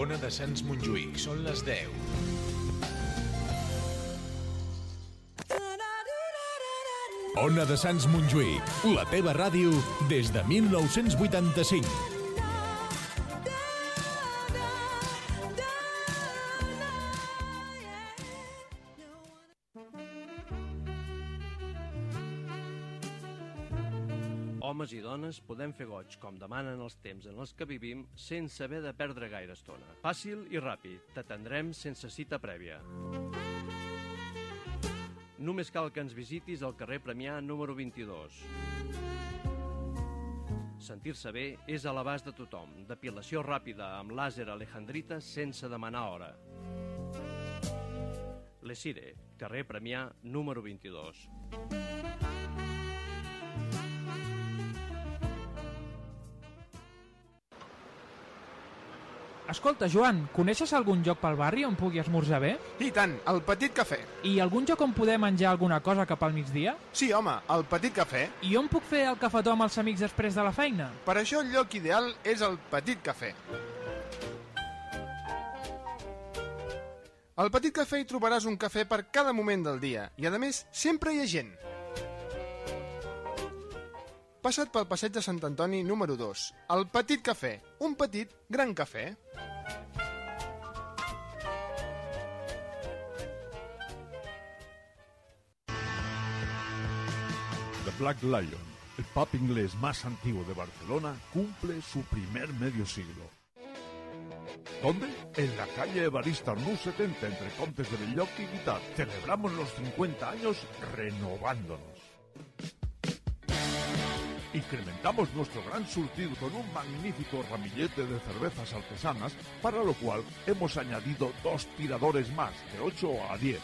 Ona de Sants Montjuïc, són les 10. Ona de Sants Montjuïc, la teva ràdio des de 1985. Dones podem fer goig com demanen els temps en els que vivim sense haver de perdre gaire estona. Fàcil i ràpid, t'atendrem sense cita prèvia. Només cal que ens visitis al carrer Premià número 22. Sentir-se bé és a l'abast de tothom. Depilació ràpida amb làser alejandrita sense demanar hora. Lesire, carrer Premià número 22. Escolta, Joan, coneixes algun lloc pel barri on pugui esmorzar bé? I tant, el Petit Cafè. I algun lloc on poder menjar alguna cosa cap al migdia? Sí, home, el Petit Cafè. I on puc fer el cafetó amb els amics després de la feina? Per això el lloc ideal és el Petit Cafè. Al Petit Cafè hi trobaràs un cafè per cada moment del dia i, a més, sempre hi ha gent. Passa't pel passeig de Sant Antoni número 2, el Petit Cafè, un petit gran cafè. The Black Lion, el pub inglés más antiguo de Barcelona, cumple su primer medio siglo. ¿Dónde? En la calle Evarista Arnús 70, entre Contes de Belloc y Guitar. Celebramos los 50 años renovándonos. Incrementamos nuestro gran surtido con un magnífico ramillete de cervezas artesanas, para lo cual hemos añadido dos tiradores más, de 8 a 10.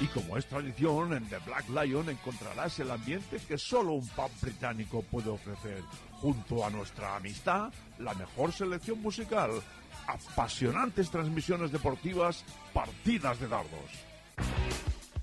Y como es tradición, en The Black Lion encontrarás el ambiente que solo un pub británico puede ofrecer, junto a nuestra amistad, la mejor selección musical, apasionantes transmisiones deportivas, partidas de dardos.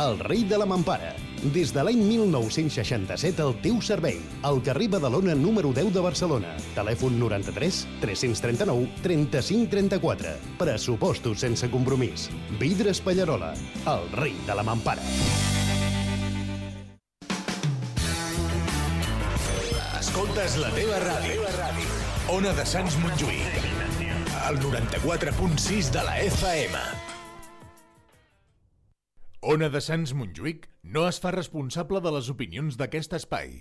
el rei de la mampara. Des de l'any 1967 al teu servei. Al carrer Badalona número 10 de Barcelona. Telèfon 93 339 35 34. Pressupostos sense compromís. Vidres Pallarola, el rei de la mampara. Escoltes la teva ràdio. Ona de Sants Montjuïc. El 94.6 de la FM. Ona de Sants Montjuïc no es fa responsable de les opinions d'aquest espai.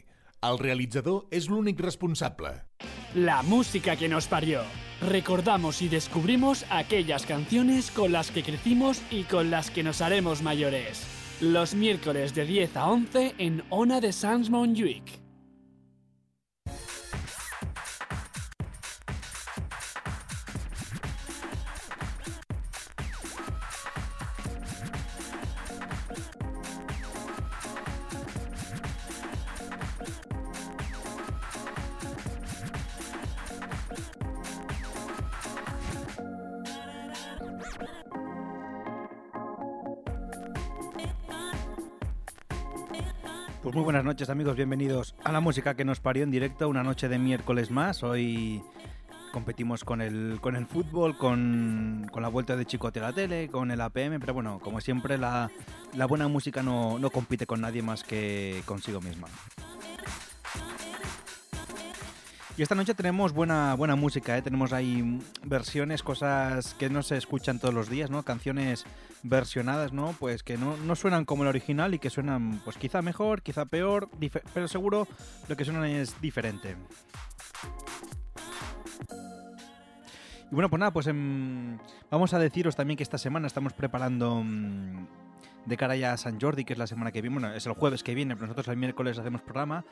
El realitzador és l'únic responsable. La música que nos parió. Recordamos y descubrimos aquellas canciones con las que crecimos y con las que nos haremos mayores. Los miércoles de 10 a 11 en Ona de Sans Montjuïc. Pues muy buenas noches amigos, bienvenidos a la música que nos parió en directo, una noche de miércoles más. Hoy competimos con el, con el fútbol, con, con la vuelta de Chicote a la tele, con el APM, pero bueno, como siempre la, la buena música no, no compite con nadie más que consigo misma. Y esta noche tenemos buena, buena música, ¿eh? tenemos ahí versiones, cosas que no se escuchan todos los días, ¿no? Canciones versionadas, ¿no? Pues que no, no suenan como el original y que suenan, pues quizá mejor, quizá peor, pero seguro lo que suenan es diferente. Y bueno, pues nada, pues em, vamos a deciros también que esta semana estamos preparando mm, de cara a San Jordi, que es la semana que viene, bueno, es el jueves que viene, pero nosotros el miércoles hacemos programa.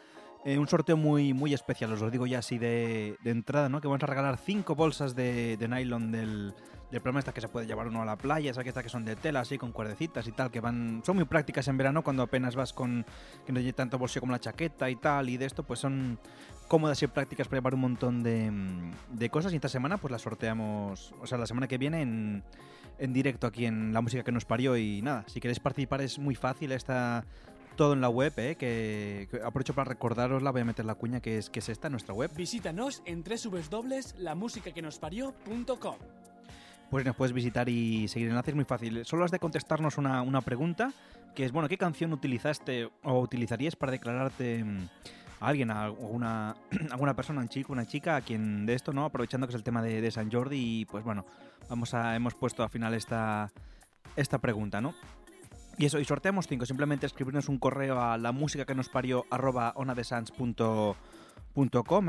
Eh, un sorteo muy, muy especial, os lo digo ya así de, entrada, ¿no? Que vamos a regalar cinco bolsas de, de nylon del, del programa esta que se puede llevar uno a la playa, esas que, estas que son de tela, así con cuerdecitas y tal, que van son muy prácticas en verano cuando apenas vas con que no tiene tanto bolsillo como la chaqueta y tal, y de esto pues son cómodas y prácticas para llevar un montón de, cosas. Y esta semana pues las sorteamos, o sea, la semana que viene en, en directo aquí en La Música que nos parió y nada, si queréis participar es muy fácil, está todo en la web, ¿eh? que, que aprovecho para recordarosla, voy a meter la cuña que es, que es esta, nuestra web. Visítanos en www.lamusicaquenosparió.com. Pues nos puedes visitar y seguir enlaces muy fácil. Solo has de contestarnos una, una pregunta, que es, bueno, ¿qué canción utilizaste o utilizarías para declararte mm, a alguien, a alguna, alguna persona, un chico, una chica, a quien de esto, ¿no? Aprovechando que es el tema de, de San Jordi y pues bueno, vamos a, hemos puesto al final esta, esta pregunta, ¿no? Y eso, y sorteamos cinco. Simplemente escribirnos un correo a la música que nos parió arroba onadesans.com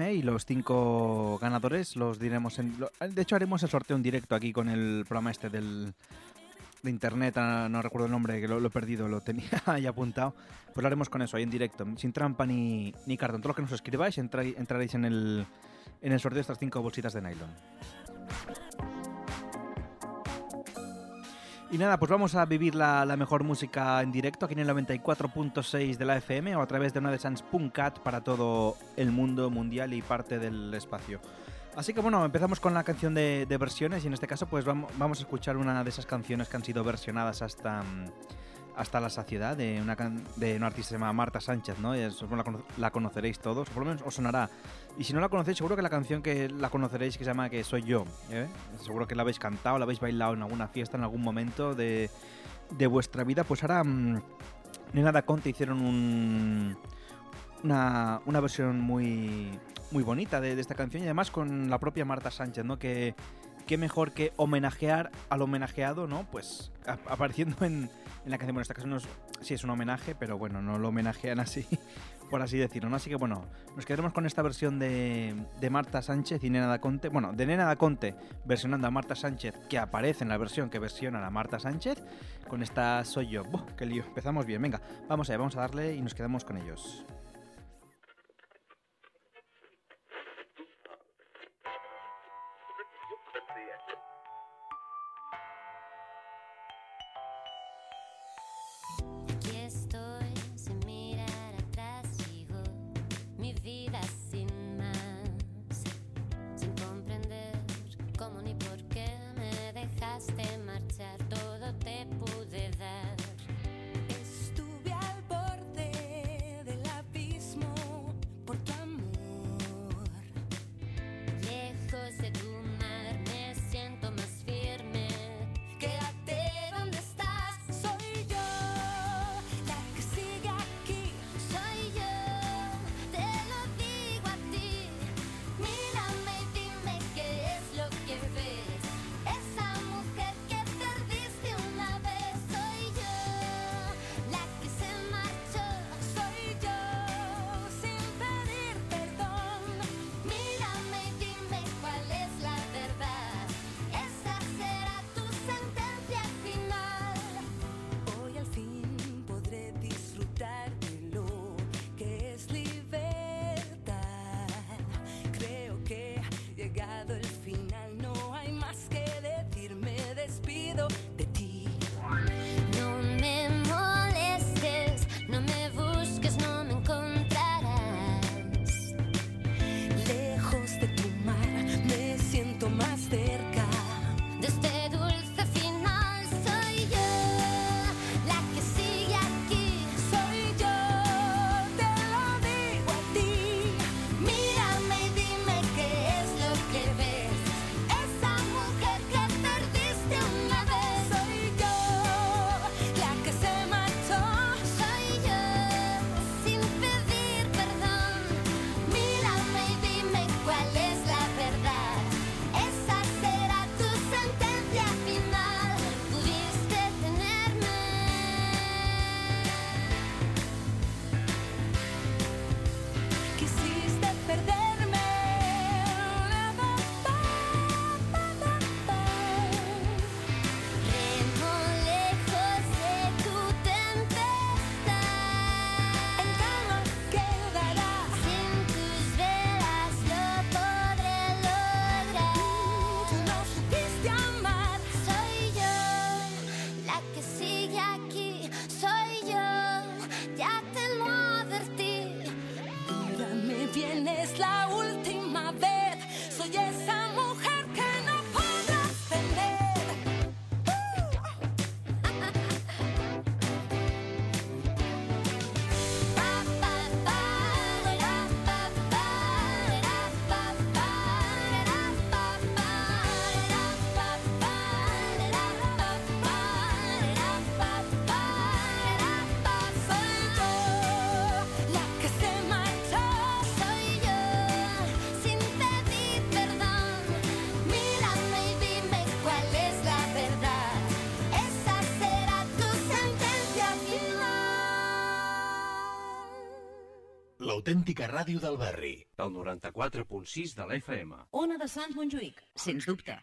¿eh? y los cinco ganadores los diremos en... lo- De hecho haremos el sorteo en directo aquí con el programa este del de internet, ah, no recuerdo el nombre, que lo, he perdido, lo tenía ahí apuntado. Pues lo haremos con eso, ahí en directo, sin trampa ni, ni cartón. Todo lo que nos escribáis entraréis en el, en el sorteo de estas cinco bolsitas de nylon. Y nada, pues vamos a vivir la, la mejor música en directo aquí en el 94.6 de la FM o a través de una de Sans.cat para todo el mundo mundial y parte del espacio. Así que bueno, empezamos con la canción de, versiones y en este caso pues vamos, vamos a escuchar una de esas canciones que han sido versionadas hasta, mm, hasta la saciedad de una, de una artista que se llama Marta Sánchez, ¿no? Es- la, cono- la conoceréis todos, o por lo menos os sonará. Y si no la conocéis, seguro que la canción que la conoceréis que se llama Que Soy Yo. ¿eh? Seguro que la habéis cantado, la habéis bailado en alguna fiesta en algún momento de, de vuestra vida. Pues ahora mm, Nena Conte hicieron un, una, una versión muy, muy bonita de, esta canción y además con la propia Marta Sánchez, ¿no? Que qué mejor que homenajear al homenajeado, ¿no? Pues apareciendo en, en la canción. Bueno, esta canción es, sí es un homenaje, pero bueno, no lo homenajean así, por así decirlo, ¿no? Así que bueno, nos quedaremos con esta versión de, de Marta Sánchez y Nena da Conte. Bueno, de Nena da Conte versionando a Marta Sánchez, que aparece en la versión que versiona a Marta Sánchez. Con esta soy yo. ¡Buah, ¡Qué lío! Empezamos bien. Venga, vamos allá, vamos a darle y nos quedamos con ellos. L'autèntica ràdio del barri. Pel 94.6 de la FM. Ona de Sants Montjuïc, sens dubte.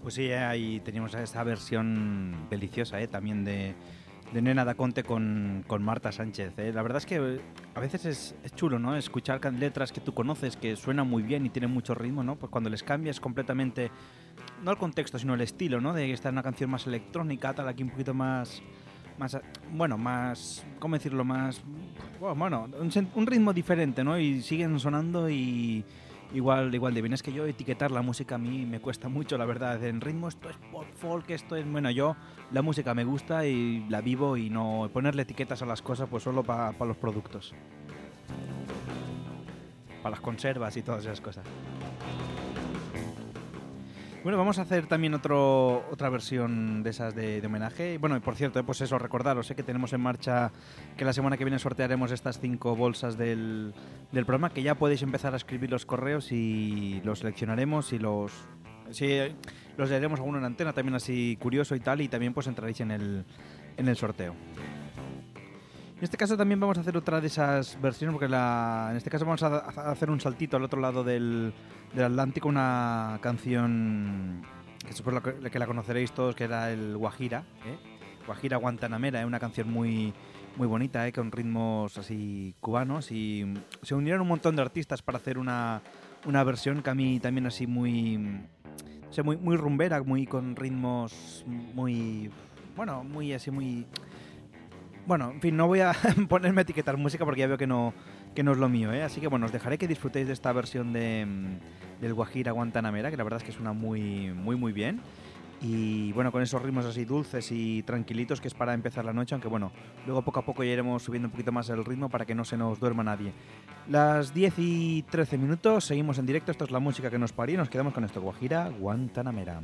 Pues sí, eh, ahí teníamos esa versión deliciosa, eh, también de, de Nena da Conte con, con Marta Sánchez. eh. La verdad es que eh, a veces es, es chulo, ¿no? Escuchar letras que tú conoces, que suenan muy bien y tienen mucho ritmo, ¿no? Pues cuando les cambias completamente, no el contexto, sino el estilo, ¿no? De estar en una canción más electrónica, tal, aquí un poquito más, más, bueno, más, ¿cómo decirlo? Más, bueno, un, un ritmo diferente, ¿no? Y siguen sonando y igual, igual de bien. Es que yo etiquetar la música a mí me cuesta mucho, la verdad. En ritmo esto es pop folk, esto es, bueno, yo la música me gusta y la vivo y no ponerle etiquetas a las cosas pues solo para los productos. Para las conservas y todas esas cosas. Bueno, vamos a hacer también otro, otra versión de esas de, de homenaje. Bueno, y por cierto, eh, pues eso, recordaros sé que tenemos en marcha que la semana que viene sortearemos estas cinco bolsas del, del programa, que ya podéis empezar a escribir los correos y los seleccionaremos y los... Sí, eh, los leeremos a uno en antena, también así curioso y tal, y también pues entraréis en el, en el sorteo. En este caso también vamos a hacer otra de esas versiones, porque la, en este caso vamos a, hacer un saltito al otro lado del, Atlántico, una canción que supongo que, la conoceréis todos, que era el Guajira, ¿eh? Guajira Guantanamera, es una canción muy, muy bonita, ¿eh? con ritmos así cubanos, y se unieron un montón de artistas para hacer una, una versión que a mí también así muy, o sea, muy, muy rumbera, muy con ritmos muy, bueno, muy así, muy... Bueno, en fin, no voy a ponerme a etiquetar música porque ya veo que no, que no es lo mío, ¿eh? Así que bueno, os dejaré que disfrutéis de esta versión de, mm, del Guajira Guantanamera, que la verdad es que suena muy, muy, muy bien. Y bueno, con esos ritmos así dulces y tranquilitos que es para empezar la noche, aunque bueno, luego poco a poco ya iremos subiendo un poquito más el ritmo para que no se nos duerma nadie. Las 10 y 13 minutos, seguimos en directo, esto es la música que nos parió y nos quedamos con esto, Guajira Guantanamera.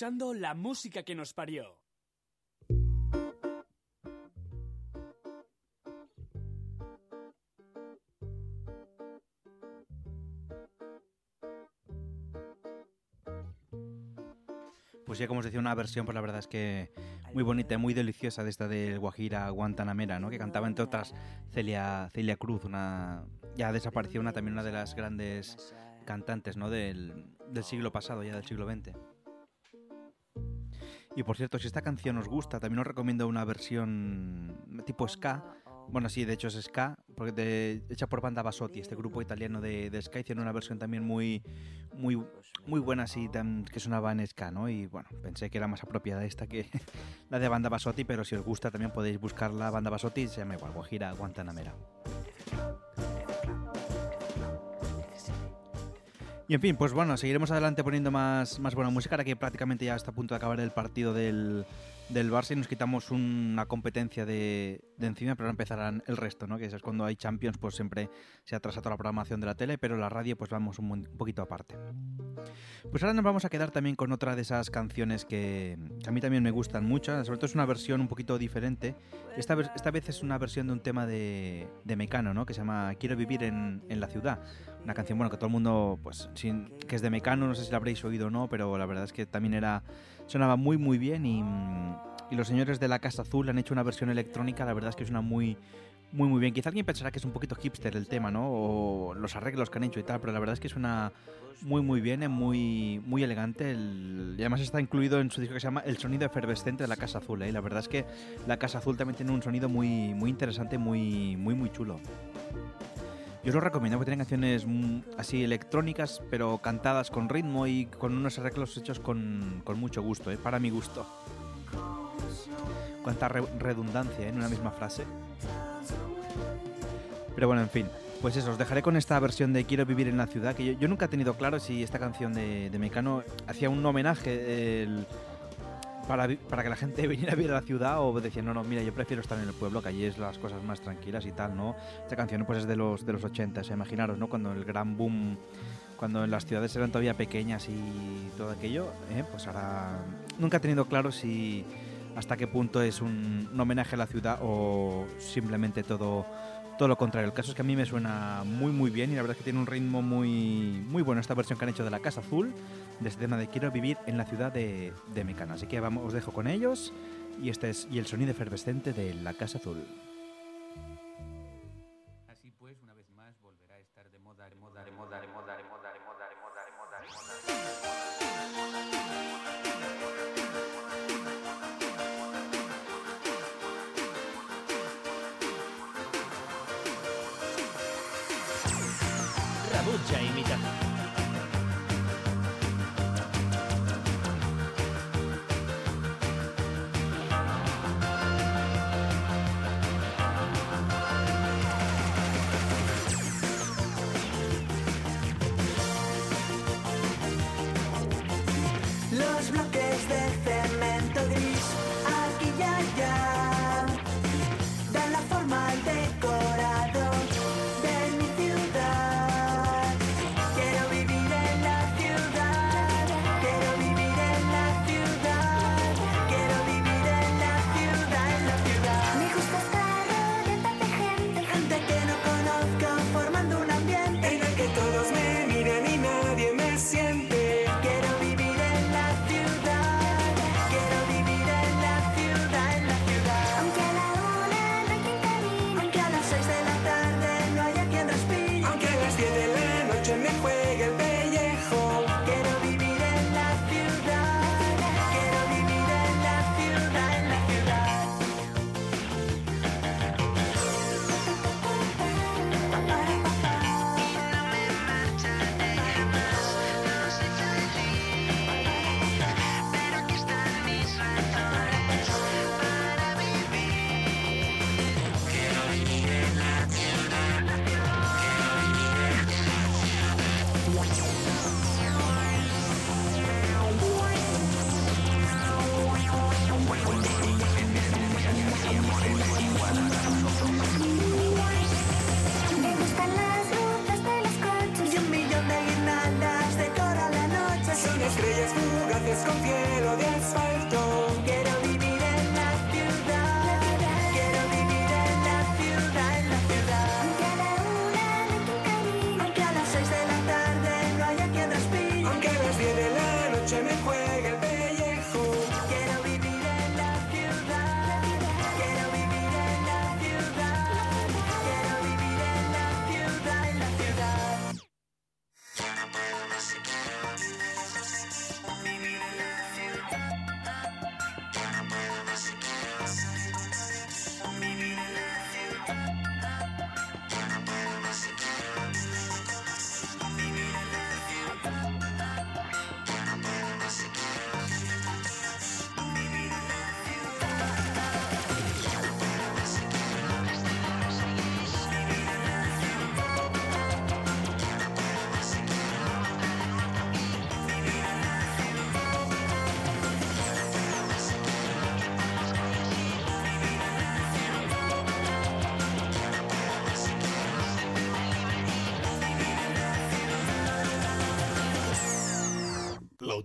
Escuchando la música que nos parió. Pues ya como os decía, una versión, pues la verdad es que muy bonita y muy deliciosa de esta del Guajira Guantanamera, ¿no? Que cantaba entre otras Celia, Celia Cruz, una ya desapareció una también una de las grandes cantantes, ¿no? Del, del siglo pasado, ya del siglo XX. Y por cierto, si esta canción os gusta, también os recomiendo una versión tipo ska. Bueno, sí, de hecho es ska, porque de- hecha por Banda Basotti, este grupo italiano de, de ska, hicieron una versión también muy, muy, muy buena, así, que sonaba en ska, ¿no? Y bueno, pensé que era más apropiada esta que la de Banda Basotti, pero si os gusta también podéis buscar la Banda Basotti, se llama igual, Guajira Guantanamera. Y en fin, pues bueno, seguiremos adelante poniendo más, más buena música, ahora que prácticamente ya está a punto de acabar el partido del, del Barça y nos quitamos una competencia de, de encima, pero ahora empezarán el resto, ¿no? Que es cuando hay Champions, pues siempre se atrasa toda la programación de la tele, pero la radio pues vamos un, poquito aparte. Pues ahora nos vamos a quedar también con otra de esas canciones que, que a mí también me gustan mucho, sobre todo es una versión un poquito diferente. Esta, esta vez es una versión de un tema de, de Mecano, ¿no? Que se llama Quiero vivir en, en la ciudad. Una canción, bueno, que todo el mundo, pues, sin, que es de Mecano, no sé si la habréis oído o no, pero la verdad es que también era, sonaba muy, muy bien y, los señores de la Casa Azul han hecho una versión electrónica, la verdad es que suena muy, muy, muy bien. Quizá alguien pensará que es un poquito hipster el tema, ¿no? O los arreglos que han hecho y tal, pero la verdad es que suena muy, muy bien, es muy, muy elegante. el- y además está incluido en su disco que se llama El sonido efervescente de la Casa Azul. ¿eh? La verdad es que la Casa Azul también tiene un sonido muy, muy interesante, muy, muy, muy chulo. Yo os lo recomiendo porque tienen canciones así electrónicas, pero cantadas con ritmo y con unos arreglos hechos con, con mucho gusto, ¿eh? para mi gusto. Cuánta re- redundancia ¿eh? en una misma frase. Pero bueno, en fin. Pues eso, os dejaré con esta versión de Quiero vivir en la ciudad, que yo, yo nunca he tenido claro si esta canción de, de Mecano hacía un homenaje el- para, para que la gente viniera a vivir a la ciudad o decía, no, no, mira, yo prefiero estar en el pueblo, que allí es las cosas más tranquilas y tal, ¿no? Esta canción pues es de los, de los 80, imaginaros, ¿no? Cuando el gran boom, cuando las ciudades eran todavía pequeñas y todo aquello, ¿eh? pues ahora nunca he tenido claro si hasta qué punto es un homenaje a la ciudad o simplemente todo todo lo contrario. El caso es que a mí me suena muy muy bien y la verdad es que tiene un ritmo muy muy bueno esta versión que han hecho de la Casa Azul, de este tema de Quiero vivir en la ciudad de, de Mecano. Así que os dejo con ellos y este es y el sonido efervescente de la Casa Azul.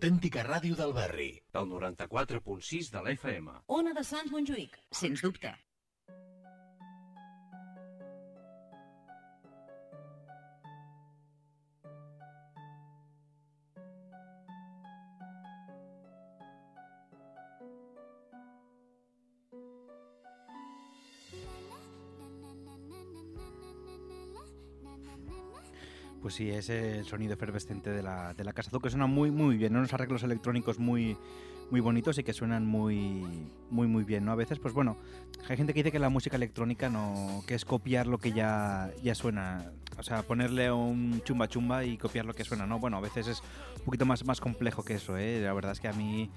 L'autèntica ràdio del barri. Del 94.6 de la FM. Ona de Sants Montjuïc, sens dubte. Pues sí, es el sonido efervescente de la, de la Casa Azul, que suena muy, muy bien, ¿no? unos arreglos electrónicos muy, muy bonitos y que suenan muy, muy, muy bien. A veces, pues bueno, hay gente que dice que la música electrónica no, que es copiar lo que ya, ya suena, o sea, ponerle un chumba chumba y copiar lo que suena, ¿no? Bueno, a veces es un poquito más, más complejo que eso, ¿eh? La verdad es que a mí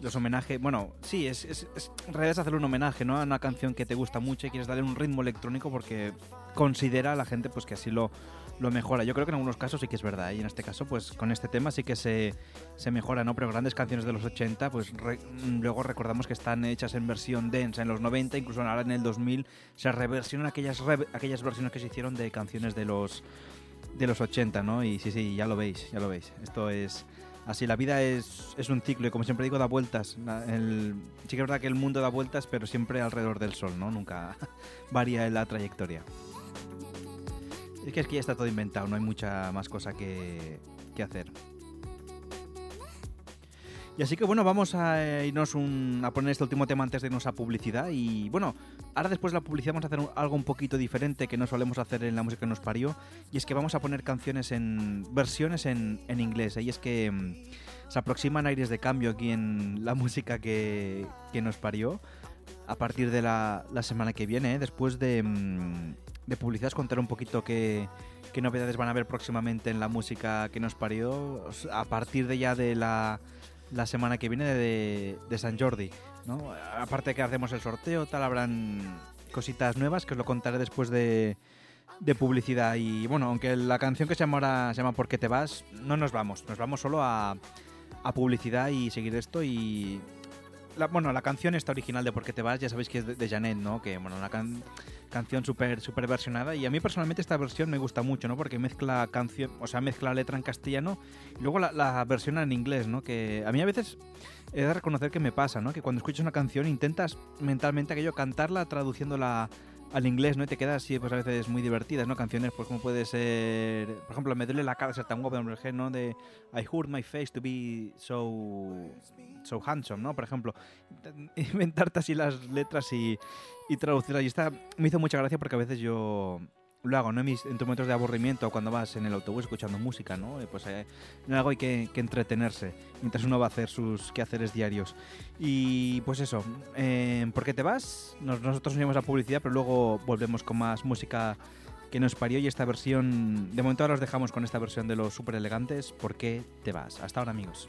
los homenajes, bueno, sí, es, es, es- en realidad es hacerle un homenaje, ¿no? A una canción que te gusta mucho y quieres darle un ritmo electrónico porque considera a la gente pues que así lo, lo mejora. Yo creo que en algunos casos sí que es verdad, ¿eh? y en este caso, pues con este tema sí que se, se mejora, ¿no? Pero grandes canciones de los 80, pues re- mm, luego recordamos que están hechas en versión densa en los 90, incluso ahora en el 2000 se reversionan aquellas, re- aquellas versiones que se hicieron de canciones de los de los 80, ¿no? Y sí, sí, ya lo veis, ya lo veis. Esto es así, la vida es, es un ciclo y como siempre digo, da vueltas. El- sí que es verdad que el mundo da vueltas, pero siempre alrededor del sol, ¿no? Nunca varía la trayectoria. Es que es que ya está todo inventado, no hay mucha más cosa que, que hacer. Y así que bueno, vamos a eh, irnos un- a poner este último tema antes de irnos a publicidad. Y bueno, ahora después de la publicidad vamos a hacer algo un poquito diferente que no solemos hacer en la música que nos parió. Y es que vamos a poner canciones en versiones en, en inglés. Y es que mm, se aproximan aires de cambio aquí en la música que, que nos parió. A partir de la, la semana que viene, ¿eh? después de, mm, de publicidad, os contaré un poquito qué, qué novedades van a haber próximamente en la música que nos parió. A partir de ya de la, la semana que viene de, de San Jordi. ¿no? Aparte de que hacemos el sorteo, tal, habrán cositas nuevas que os lo contaré después de, de publicidad. Y bueno, aunque la canción que se llama ahora se llama ¿Por qué te vas? No nos vamos, nos vamos solo a, a publicidad y seguir esto y... La, bueno, la canción esta original de ¿Por qué te vas? Ya sabéis que es de, de Janet, ¿no? Que, bueno, una can- canción súper super versionada y a mí personalmente esta versión me gusta mucho, ¿no? Porque mezcla canción, o sea, mezcla la letra en castellano y luego la, la versión en inglés, ¿no? Que a mí a veces he de reconocer que me pasa, ¿no? Que cuando escuchas una canción intentas mentalmente aquello cantarla traduciéndola al inglés, ¿no? Te queda así, pues a veces muy divertidas, ¿no? Canciones, pues como puede ser, por ejemplo, Me duele la cara ser tan guapo, ¿no? De I hurt my face to be so, so handsome, ¿no? Por ejemplo, inventarte así las letras y, y traducirlas. Y esta me hizo mucha gracia porque a veces yo lo hago, ¿no? En, mis, en momentos de aburrimiento cuando vas en el autobús escuchando música, ¿no? Eh, Pues eh, en algo hay que, que entretenerse mientras uno va a hacer sus quehaceres diarios. Y pues eso, eh, ¿por qué te vas? Nos- nosotros nos iremos a publicidad, pero luego volvemos con más música que nos parió y esta versión, de momento ahora os dejamos con esta versión de los super elegantes, ¿por qué te vas? Hasta ahora amigos.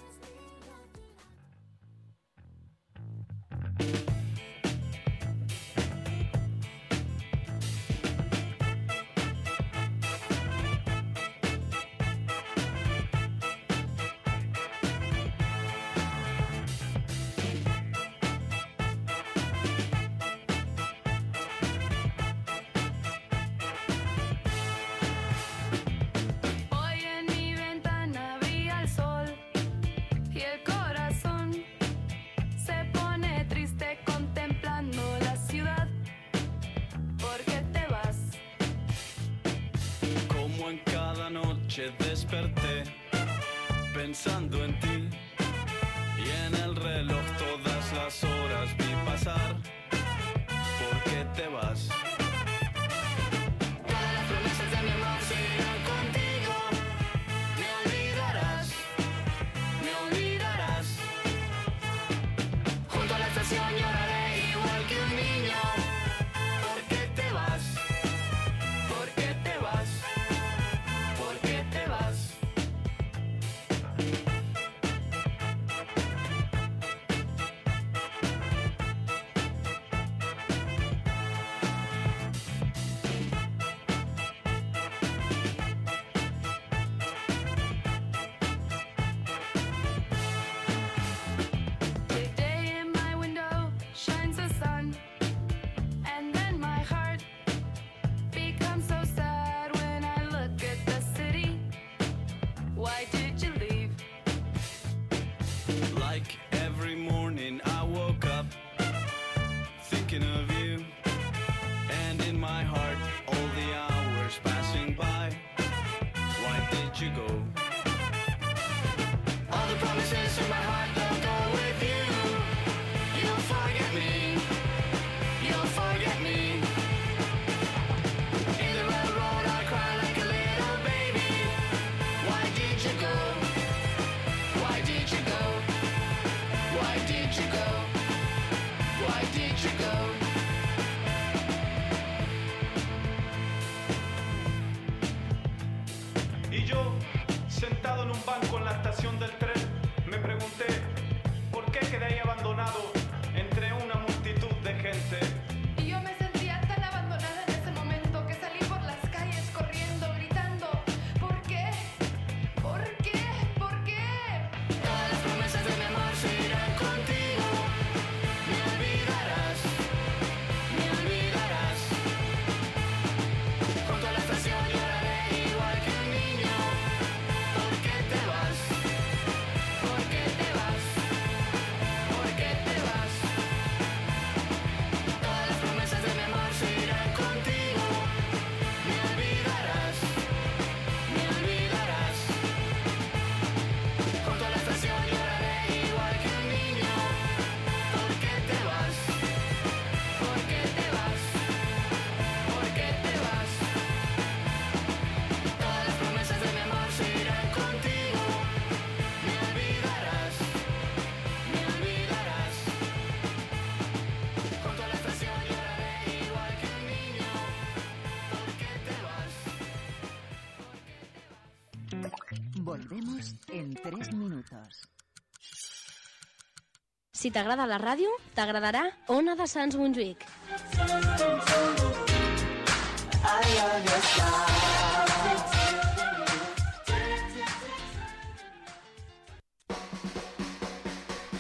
Si t'agrada la ràdio, t'agradarà Ona de Sants Montjuïc.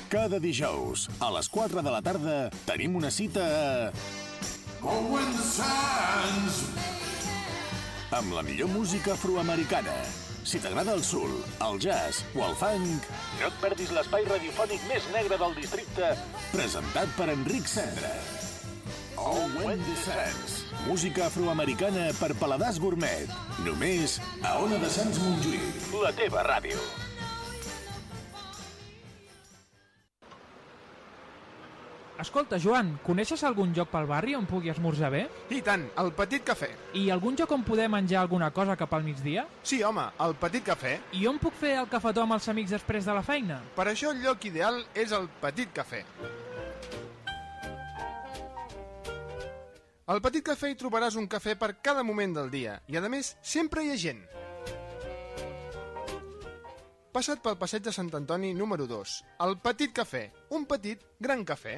Cada dijous, a les 4 de la tarda, tenim una cita a... Owen Sands! amb la millor música afroamericana. Si t'agrada el soul, el jazz o el funk, no et perdis l'espai radiofònic més negre del districte, presentat per Enric Cendra. Oh, when the Sands. Música afroamericana per paladars gourmet. Només a Ona de Sants Montjuïc. La teva ràdio. Escolta, Joan, coneixes algun lloc pel barri on pugui esmorzar bé? I tant, el Petit Cafè. I algun lloc on poder menjar alguna cosa cap al migdia? Sí, home, el Petit Cafè. I on puc fer el cafetó amb els amics després de la feina? Per això el lloc ideal és el Petit Cafè. Al Petit Cafè hi trobaràs un cafè per cada moment del dia i, a més, sempre hi ha gent. Passa't pel passeig de Sant Antoni número 2. El Petit Cafè. Un petit, gran cafè.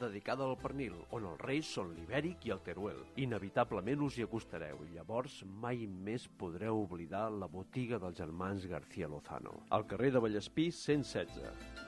dedicada al pernil, on els reis són l'ibèric i el teruel. Inevitablement us hi acostareu i llavors mai més podreu oblidar la botiga dels germans García Lozano. Al carrer de Vallespí 116.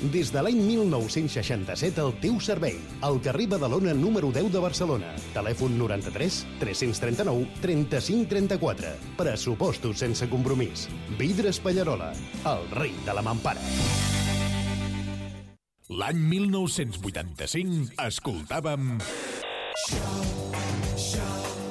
Des de l'any 1967 al teu servei. Al carrer Badalona número 10 de Barcelona. Telèfon 93 339 35 34. Pressupostos sense compromís. Vidres Pallarola, el rei de la mampara. L'any 1985 escoltàvem... These are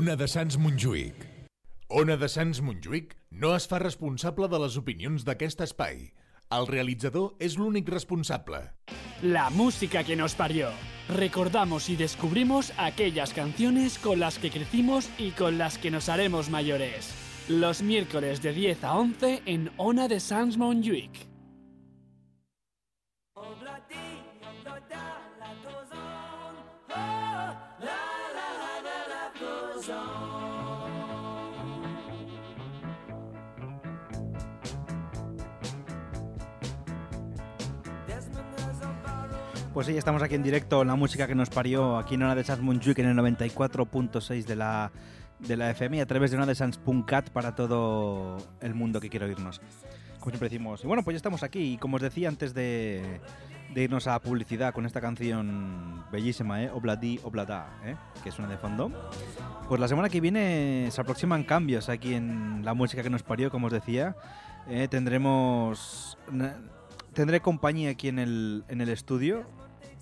Ona de Sants Montjuïc. Ona de Sants Montjuïc no es fa responsable de les opinions d'aquest espai. El realitzador és l'únic responsable. La música que nos parió. Recordamos y descubrimos aquellas canciones con las que crecimos y con las que nos haremos mayores. Los miércoles de 10 a 11 en Ona de Sans Montjuïc. Pues sí, estamos aquí en directo, la música que nos parió aquí en Ona de Sans Montjuïc en el 94.6 de la, de la FM a través de Ona de Sans.cat para todo el mundo que quiera oírnos. Como siempre decimos. Y bueno, pues ya estamos aquí y como os decía antes de, de irnos a publicidad con esta canción bellísima, ¿eh? Obladi Oblada, ¿eh? que suena de fondo. Pues la semana que viene se aproximan cambios aquí en la música que nos parió, como os decía. Eh, tendremos... Tendré compañía aquí en el, en el estudio.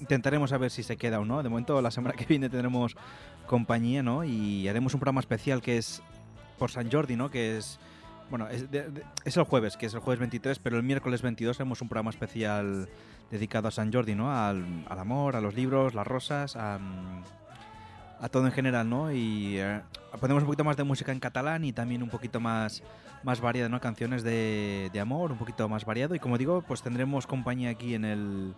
Intentaremos a ver si se queda o no. De momento, la semana que viene tendremos compañía, ¿no? Y haremos un programa especial que es por San Jordi, ¿no? Que es. Bueno, es, de- de- es el jueves, que es el jueves 23, pero el miércoles 22 haremos un programa especial dedicado a San Jordi, ¿no? Al, al amor, a los libros, las rosas, a, a todo en general, ¿no? Y eh, ponemos un poquito más de música en catalán y también un poquito más, más variada, ¿no? Canciones de, de amor, un poquito más variado. Y como digo, pues tendremos compañía aquí en el,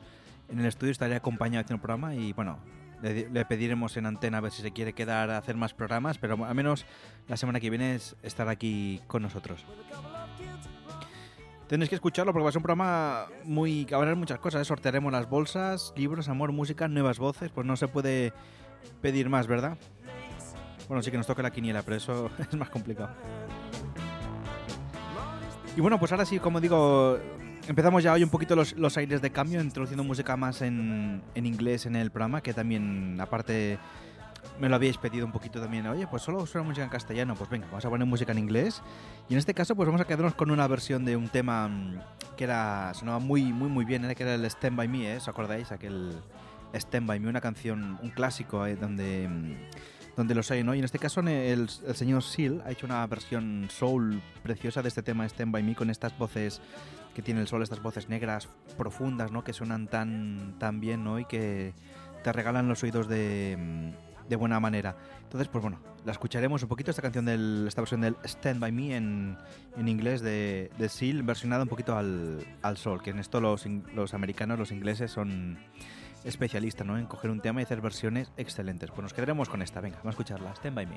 en el estudio, estaré acompañado aquí en el programa y bueno, le, le pediremos en antena a ver si se quiere quedar a hacer más programas, pero al menos la semana que viene es estar aquí con nosotros. Tenéis que escucharlo porque va a ser un programa muy... que haber muchas cosas. ¿eh? Sortearemos las bolsas, libros, amor, música, nuevas voces. Pues no se puede pedir más, ¿verdad? Bueno, sí que nos toca la quiniela, pero eso es más complicado. Y bueno, pues ahora sí, como digo, empezamos ya hoy un poquito los, los aires de cambio, introduciendo música más en, en inglés en el programa, que también, aparte, me lo habíais pedido un poquito también. Oye, pues solo suena música en castellano. Pues venga, vamos a poner música en inglés. Y en este caso, pues vamos a quedarnos con una versión de un tema mm, que era sonaba muy, muy, muy bien, ¿eh? que era el Stand By Me, ¿eh? ¿os acordáis? Aquel Stand By Me, una canción, un clásico, ¿eh? donde... mm, donde los hay, ¿no? Y en este caso el, el señor Seal ha hecho una versión soul preciosa de este tema Stand By Me con estas voces que tiene el sol, estas voces negras profundas, ¿no? Que suenan tan, tan bien, ¿no? Y que te regalan los oídos de, mm, de buena manera. Entonces, pues bueno, la escucharemos un poquito, esta canción, del, esta versión del Stand By Me en, en inglés de, de Seal, versionada un poquito al, al sol, que en esto los, los americanos, los ingleses son especialistas, ¿no? En coger un tema y hacer versiones excelentes. Pues nos quedaremos con esta, venga, vamos a escucharla, Stand By Me.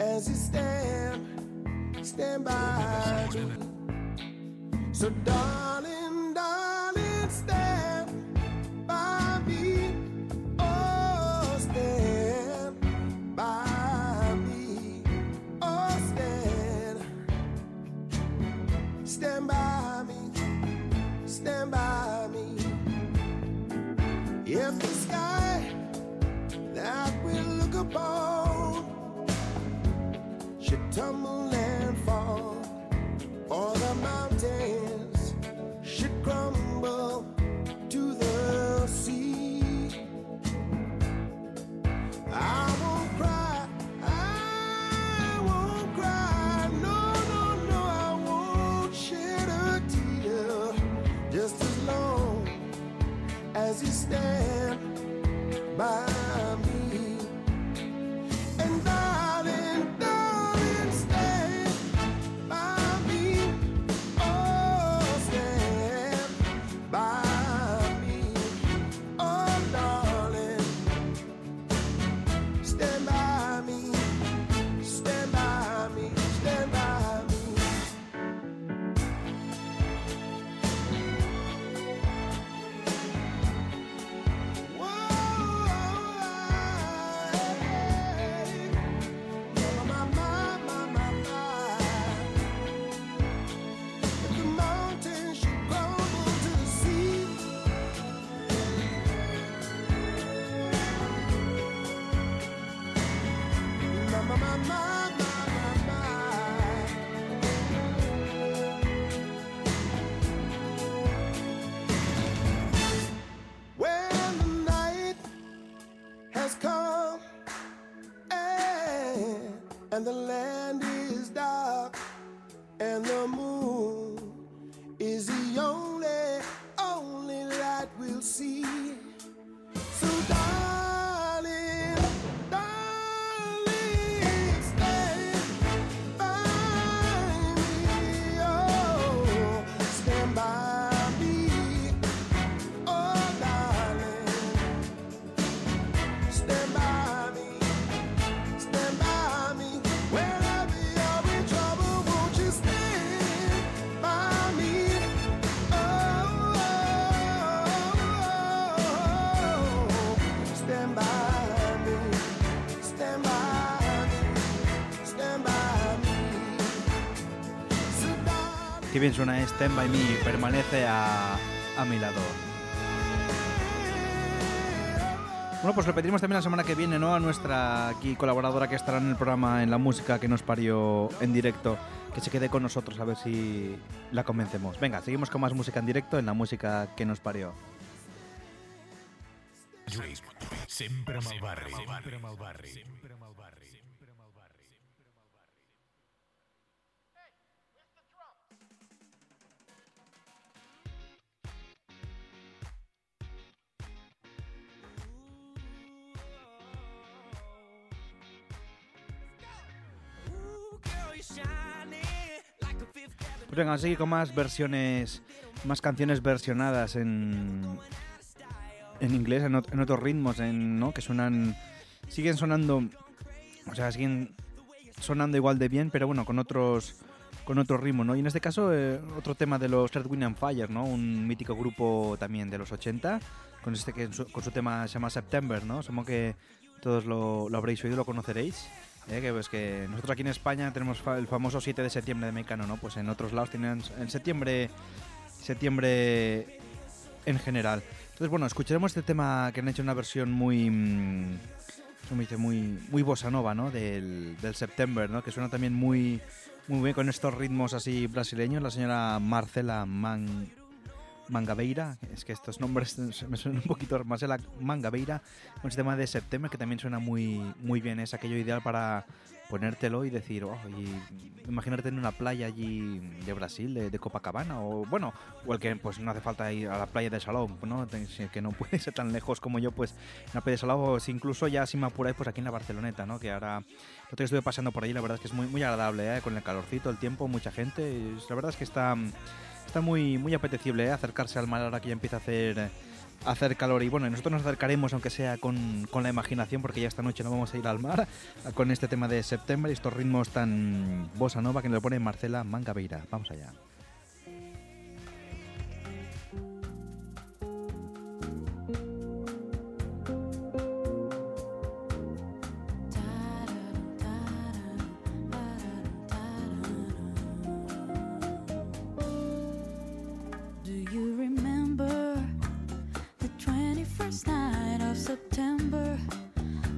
as you stand, stand by. So, darling, darling, stand by me. Oh, stand by me. Oh, stand. Stand by me. Stand by me. If the sky that we look upon the and the land Qué bien suena Stand By Me, permanece a, a mi lado. Bueno, pues repetimos también la semana que viene, ¿no? A nuestra aquí colaboradora que estará en el programa en la música que nos parió en directo, que se quede con nosotros a ver si la convencemos. Venga, seguimos con más música en directo en la música que nos parió. Barri. Pues venga, seguir con más versiones, más canciones versionadas en, en inglés, en, en otros ritmos, en, ¿no? Que suenan, siguen sonando, o sea, siguen sonando igual de bien, pero bueno, con otros, con otro ritmo, ¿no? Y en este caso, eh, otro tema de los Earth, Wind and Fire, ¿no? Un mítico grupo también de los 80, con este que su- con su tema se llama September, ¿no? Supongo que todos lo, lo habréis oído, lo conoceréis. ¿Eh? Que, pues, que nosotros aquí en España tenemos el famoso 7 de septiembre de Mecano, ¿no? Pues en otros lados tienen en septiembre, septiembre en general. Entonces, bueno, escucharemos este tema que han hecho una versión muy, mm, ¿cómo dice? Muy, muy bossa nova, ¿no? Del, del September, ¿no? Que suena también muy, muy bien con estos ritmos así brasileños. La señora Marcela Man, Mangabeira, es que estos nombres me suenan un poquito, Marcela Mangabeira, con este tema de September que también suena muy, muy bien. Es aquello ideal para ponértelo y decir, oh, y imaginarte en una playa allí de Brasil, de, de Copacabana, o bueno, o el que pues no hace falta ir a la playa de Salón, ¿no? Que no puede ser tan lejos como yo, pues en la playa de si incluso ya si me apuráis, pues aquí en la Barceloneta, ¿no? Que ahora, otro día estuve pasando por allí, la verdad es que es muy, muy agradable, ¿eh? Con el calorcito, el tiempo, mucha gente, la verdad es que está, está muy, muy apetecible, ¿eh? Acercarse al mar ahora que ya empieza a hacer... a hacer calor y bueno, nosotros nos acercaremos aunque sea con, con la imaginación porque ya esta noche no vamos a ir al mar con este tema de septiembre y estos ritmos tan bossa nova que nos lo pone Marcela Mangabeira. Vamos allá. September?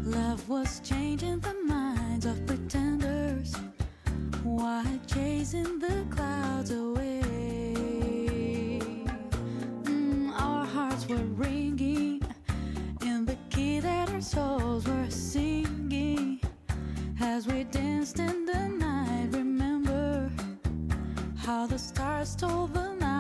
Love was changing the minds of pretenders while chasing the clouds away. Mm, our hearts were ringing in the key that our souls were singing as we danced in the night. Remember how the stars stole the night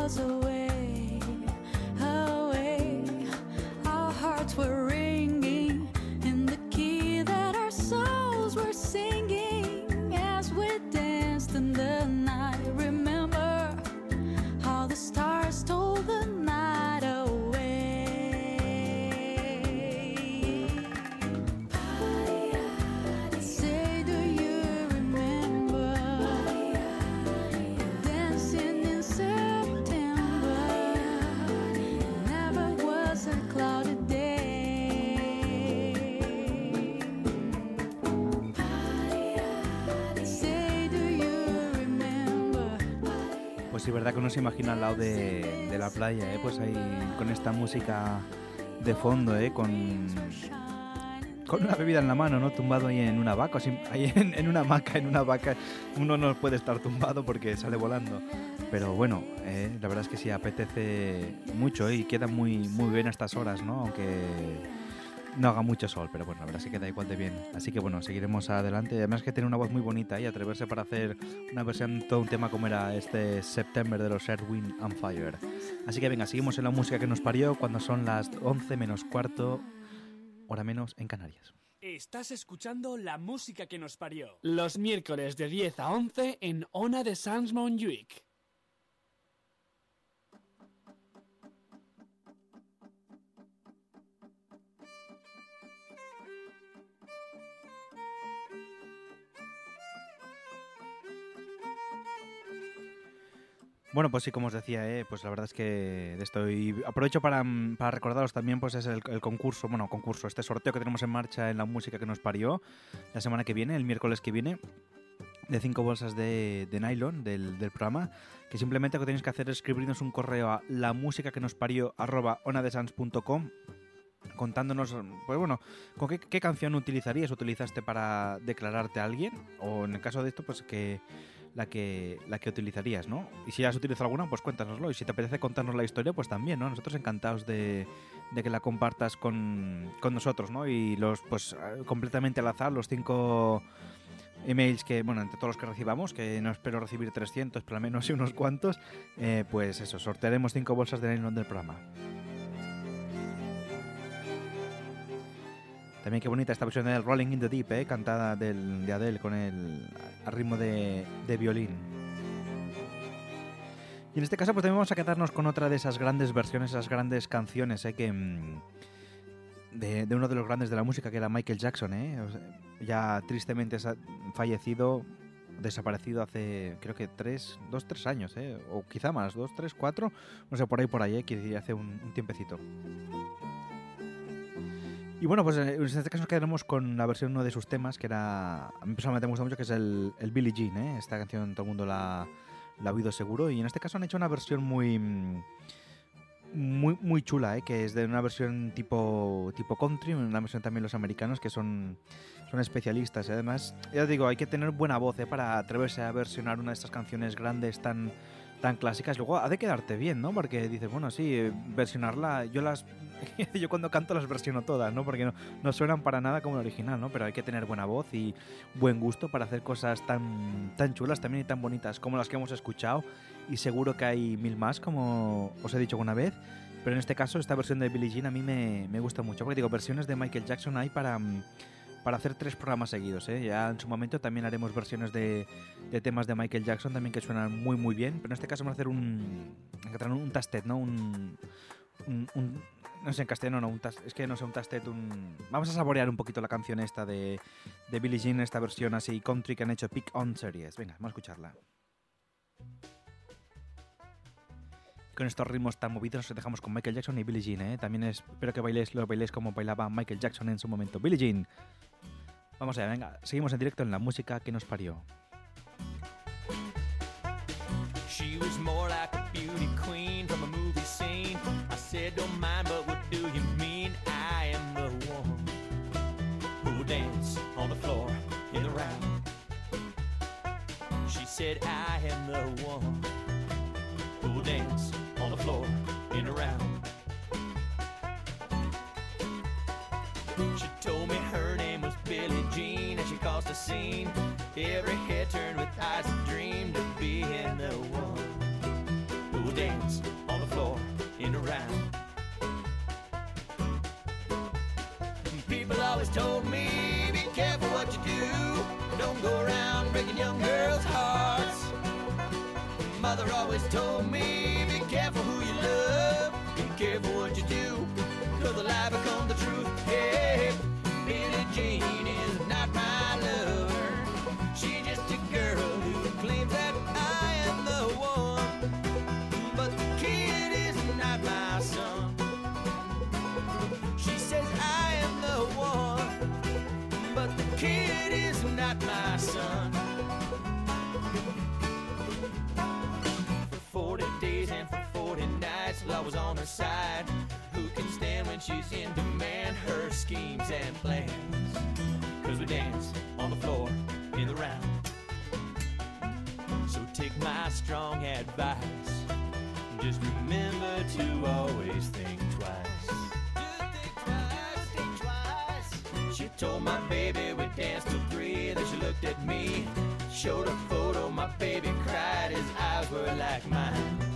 miles away. Sí, verdad que uno se imagina al lado de, de la playa, ¿eh? Pues ahí con esta música de fondo, ¿eh? Con, con una bebida en la mano, ¿no? Tumbado ahí en una vaca, sim- ahí en, en una hamaca, en una vaca. Uno no puede estar tumbado porque sale volando. Pero bueno, eh, la verdad es que sí, apetece mucho ¿eh? y queda muy, muy bien a estas horas, ¿no? Aunque no haga mucho sol, pero bueno, la verdad que queda igual de bien. Así que bueno, seguiremos adelante. Además que tiene una voz muy bonita y atreverse para hacer una versión, todo un tema como era este September de los Earth, Wind and Fire. Así que venga, seguimos en la música que nos parió cuando son las 11 menos cuarto, hora menos en Canarias. Estás escuchando la música que nos parió. Los miércoles de 10 a 11 en Ona de Sans Montjuic. Bueno, pues sí, como os decía, eh, pues la verdad es que estoy aprovecho para, mm, para recordaros también pues es el, concurso, bueno, concurso, este sorteo que tenemos en marcha en la música que nos parió la semana que viene, el miércoles que viene, de cinco bolsas de, nylon del, programa, que simplemente lo que tenéis que hacer es escribirnos un correo a la música que nos parió onadesans.com contándonos, pues bueno, con qué, qué canción utilizarías, utilizaste para declararte a alguien, o en el caso de esto, pues que la que la que utilizarías, ¿no? Y si has utilizado alguna, pues cuéntanoslo. Y si te apetece contarnos la historia, pues también, ¿no? Nosotros encantados de, de que la compartas con, con nosotros, ¿no? Y los, pues eh, completamente al azar, los cinco emails que, bueno, entre todos los que recibamos, que no espero recibir 300, pero al menos sí unos cuantos, eh, pues eso, sortearemos cinco bolsas de nylon del programa. También qué bonita esta versión del Rolling in the Deep, ¿eh? cantada del, de Adele con el ritmo de, de violín. Y en este caso pues también vamos a quedarnos con otra de esas grandes versiones, esas grandes canciones ¿eh? que, mm, de, de uno de los grandes de la música que era Michael Jackson, ¿eh? O sea, ya tristemente fallecido, desaparecido hace creo que tres, dos, tres años, ¿eh? o quizá más, dos, tres, cuatro, no sé, por ahí, por ahí, ¿eh? hace un, un tiempecito. Y bueno, pues eh, en este caso nos quedaremos con la versión uno de sus temas, que era. A mí personalmente me gusta mucho, que es el, el Billie Jean, ¿eh? Esta canción todo el mundo la, la ha oído seguro. Y en este caso han hecho una versión muy. Muy, muy chula, ¿eh? que es de una versión tipo, tipo country, una versión también los americanos que son, son especialistas. y Además, ya os digo, hay que tener buena voz ¿eh? para atreverse a versionar una de estas canciones grandes tan, tan clásicas. Luego ha de quedarte bien, ¿no? Porque dices, bueno, sí, eh, versionarla, yo las yo cuando canto las versiono todas, ¿no? Porque no, suenan para nada como el original, ¿no? Pero hay que tener buena voz y buen gusto para hacer cosas tan, tan chulas también y tan bonitas como las que hemos escuchado. Y seguro que hay mil más, como os he dicho alguna vez. Pero en este caso, esta versión de Billie Jean a mí me, me gusta mucho. Porque digo, versiones de Michael Jackson hay para, mm, para hacer tres programas seguidos. ¿eh? Ya en su momento también haremos versiones de, de temas de Michael Jackson también que suenan muy muy bien. Pero en este caso vamos a hacer un, un tastet, ¿no? Un, no sé en castellano, no, un es que no sé, un tastet, un... Vamos a saborear un poquito la canción esta de, de Billie Jean, esta versión así country que han hecho Pick On Series. Venga, vamos a escucharla. Con estos ritmos tan movidos os dejamos con Michael Jackson y Billie Jean, ¿eh? También es- espero que bailéis, lo bailéis como bailaba Michael Jackson en su momento. Billie Jean. Vamos allá, venga, seguimos en directo en la música que nos parió. She was more like a beauty queen from a movie scene. I said, don't mind, but what do you mean? I am the one who will dance on the floor in the round. She said, I scene. Every head turned with eyes of dream to be in the one who will dance on the floor in a round. People always told me, be careful what you do. Don't go around breaking young girls' hearts. Mother always told me, she's in demand? Her schemes and plans. Cause we dance on the floor in the round. So take my strong advice. Just remember to always think twice. She told my baby we danced till three. Then she looked at me, showed a photo. My baby cried, his eyes were like mine.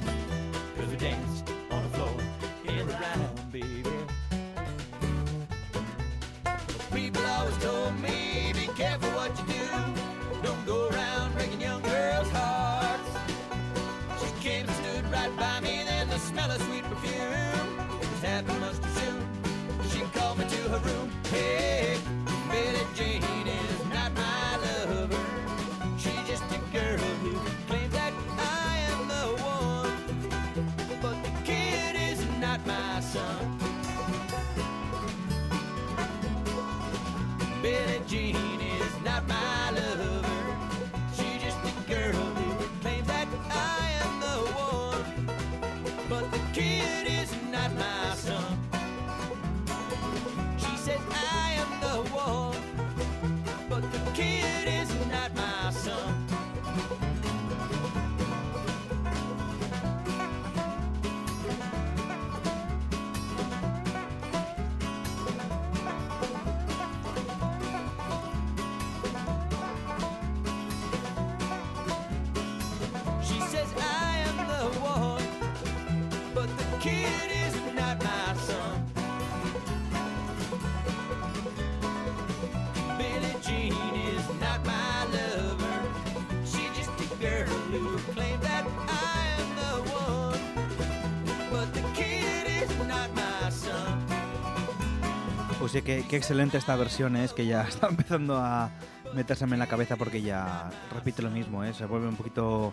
Qué, excelente esta versión es, que ya está empezando a metérseme en la cabeza porque ya repite lo mismo, ¿eh? se vuelve un poquito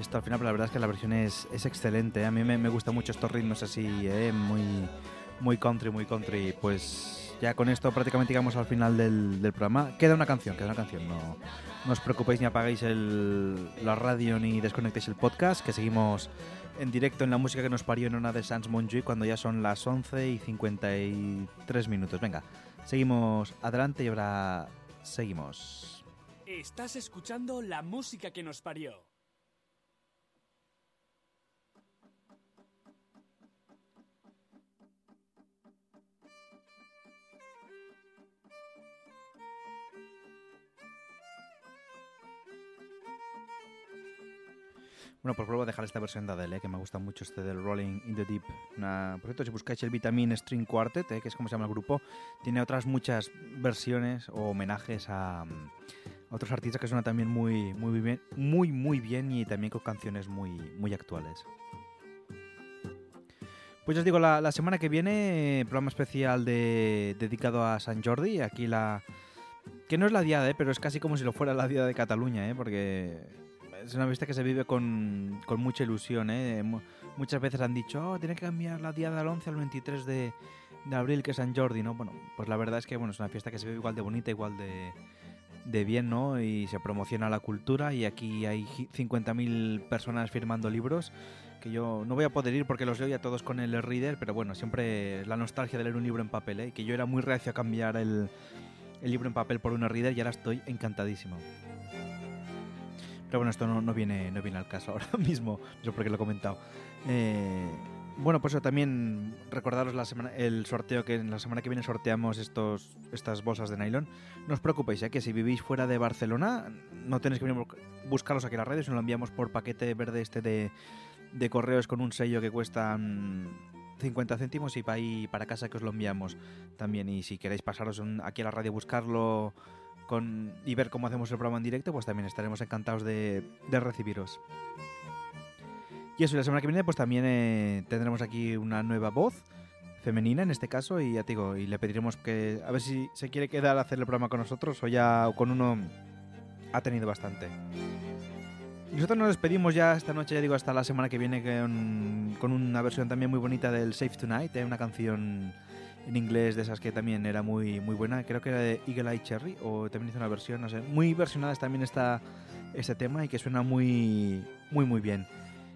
esto al final, pero la verdad es que la versión es, es excelente. ¿eh? A mí me, me gustan mucho estos ritmos así, ¿eh? muy, muy country, muy country. Pues ya con esto prácticamente llegamos al final del, programa. Queda una canción, queda una canción. No, no os preocupéis ni apagáis el, la radio ni desconectéis el podcast, que seguimos en directo en la música que nos parió en una de Sans Montjuïc cuando ya son las 11 y 53 minutos. Venga, seguimos adelante y ahora seguimos. Estás escuchando la música que nos parió. Bueno, pues vuelvo a dejar esta versión de Adele, ¿eh? que me gusta mucho este del Rolling in the Deep. Una- por cierto, si buscáis el Vitamin String Quartet, ¿eh? que es como se llama el grupo, tiene otras muchas versiones o homenajes a, mm, a otros artistas que suenan también muy, muy bien, muy, muy bien y también con canciones muy, muy actuales. Pues ya os digo, la, la semana que viene, eh, programa especial de, dedicado a San Jordi. Aquí la. Que no es la diada, ¿eh? pero es casi como si lo fuera la diada de Cataluña, ¿eh? porque es una fiesta que se vive con, con mucha ilusión. ¿eh? Mu- Muchas veces han dicho, oh, tiene que cambiar la diada del 11 al 23 de, de abril, que es San Jordi, ¿no? Bueno, pues la verdad es que bueno, es una fiesta que se vive igual de bonita, igual de, de bien, ¿no? Y se promociona la cultura y aquí hay ji- 50.000 personas firmando libros que yo no voy a poder ir porque los leo ya todos con el reader, pero bueno, siempre la nostalgia de leer un libro en papel, ¿eh? Que yo era muy reacio a cambiar el, el libro en papel por un reader y ahora estoy encantadísimo. Pero bueno, esto no, no viene, no viene al caso ahora mismo, no sé por qué lo he comentado. Eh, Bueno, pues también recordaros la semana, el sorteo que en la semana que viene sorteamos estos, estas bolsas de nylon. No os preocupéis, ¿eh? que si vivís fuera de Barcelona, no tenéis que venir a buscarlos aquí en las redes, nos lo enviamos por paquete verde este de, de correos con un sello que cuesta mm, 50 céntimos y para ahí para casa que os lo enviamos también. Y si queréis pasaros aquí a la radio a buscarlo y ver cómo hacemos el programa en directo, pues también estaremos encantados de, recibiros. Y eso, y la semana que viene pues también eh, tendremos aquí una nueva voz femenina en este caso y ya te digo, y le pediremos que a ver si se quiere quedar a hacer el programa con nosotros o ya con uno ha tenido bastante. Nosotros nos despedimos ya esta noche, ya digo, hasta la semana que viene con, una versión también muy bonita del Save Tonight, eh, una canción en inglés de esas que también era muy, muy buena, creo que era de Eagle Eye Cherry, o también hizo una versión, no sé, muy versionada también está este tema y que suena muy, muy, muy bien.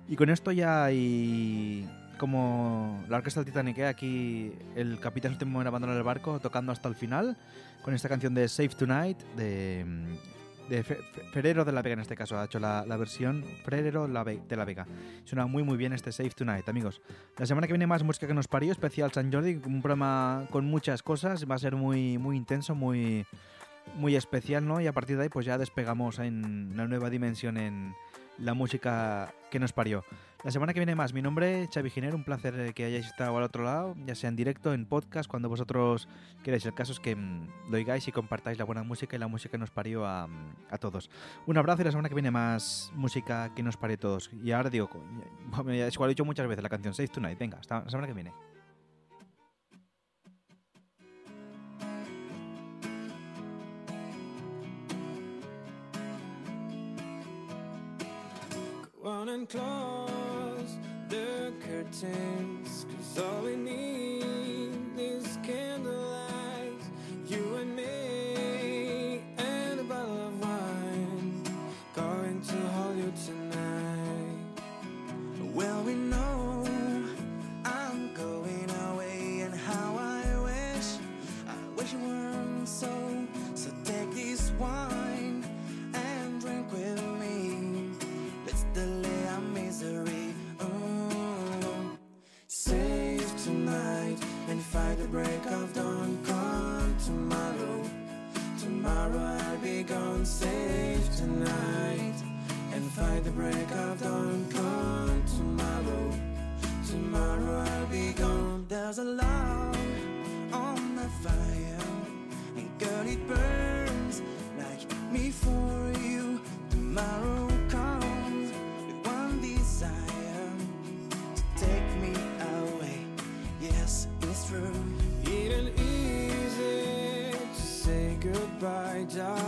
Y con esto ya y como la orquesta del Titanic, ¿eh? aquí el capitán teme en abandonar el barco tocando hasta el final con esta canción de Save Tonight de, de Fe- Fe- Ferrero de la Vega en este caso, ha hecho la, versión Ferrero de la Vega. Suena muy muy bien este Save Tonight, amigos. La semana que viene más música que nos parió, especial San Jordi, un programa con muchas cosas, va a ser muy, muy intenso, muy, muy especial, ¿no? Y a partir de ahí pues ya despegamos en una nueva dimensión en la música que nos parió. La semana que viene más, mi nombre es Xavi Giner, un placer eh, que hayáis estado al otro lado, ya sea en directo, en podcast, cuando vosotros queráis. El caso es que mm, lo oigáis y compartáis la buena música y la música que nos parió a, mm, a todos. Un abrazo y la semana que viene más música que nos parió a todos. Y ahora digo, es igual he dicho muchas veces la canción Save Tonight. Venga, hasta la semana que viene. Curtains Cause all we need is candlelight die.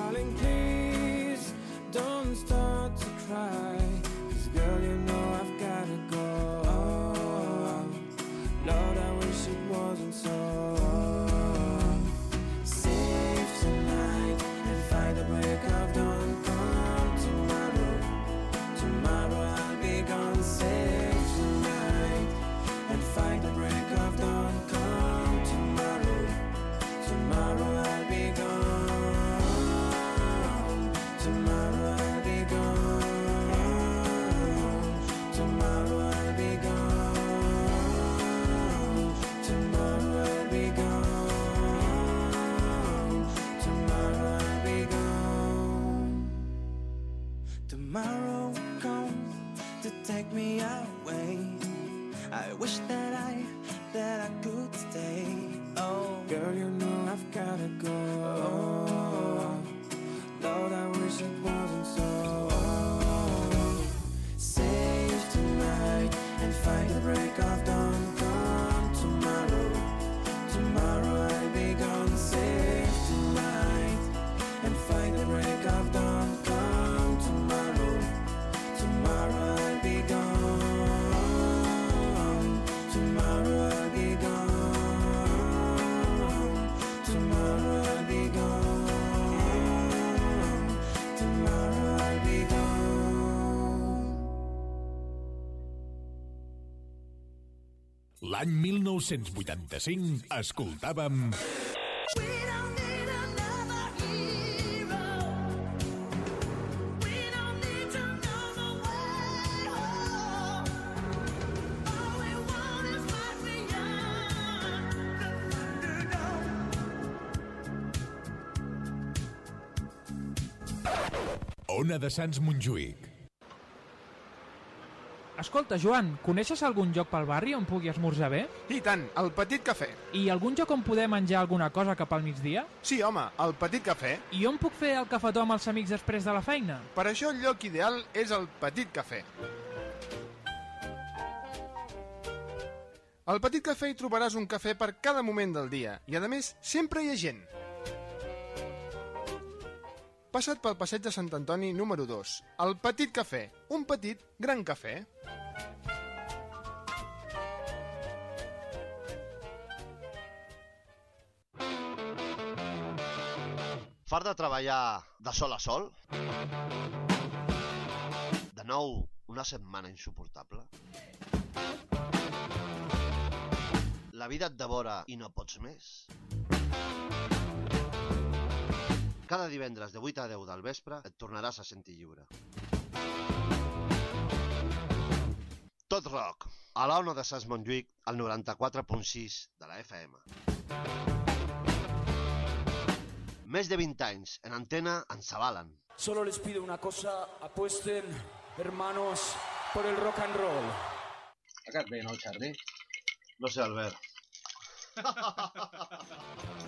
I've gotta go. Lord, I wish it wasn't so. Save tonight and fight the break L'any 1985 escoltàvem... Ona de Sants Montjuïc, Escolta, Joan, coneixes algun lloc pel barri on pugui esmorzar bé? I tant, el Petit Cafè. I algun lloc on poder menjar alguna cosa cap al migdia? Sí, home, el Petit Cafè. I on puc fer el cafetó amb els amics després de la feina? Per això el lloc ideal és el Petit Cafè. Al Petit Cafè hi trobaràs un cafè per cada moment del dia i, a més, sempre hi ha gent. Passa't pel passeig de Sant Antoni número 2, el Petit Cafè, un petit gran cafè. Fart de treballar de sol a sol? De nou, una setmana insuportable? La vida et devora i no pots més? Cada divendres de 8 a 10 del vespre et tornaràs a sentir lliure. Tot rock, a l'Ona de Sants Montjuïc, al 94.6 de la FM. Més de 20 anys en antena ens avalen. Solo les pido una cosa, apuesten, hermanos, por el rock and roll. Aquest bé, no, Charlie? No sé, Albert.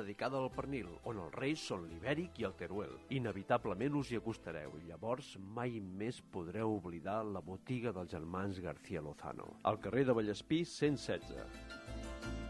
dedicada al pernil, on els reis són l'ibèric i el teruel. Inevitablement us hi acostareu i llavors mai més podreu oblidar la botiga dels germans García Lozano, al carrer de Vallespí 116.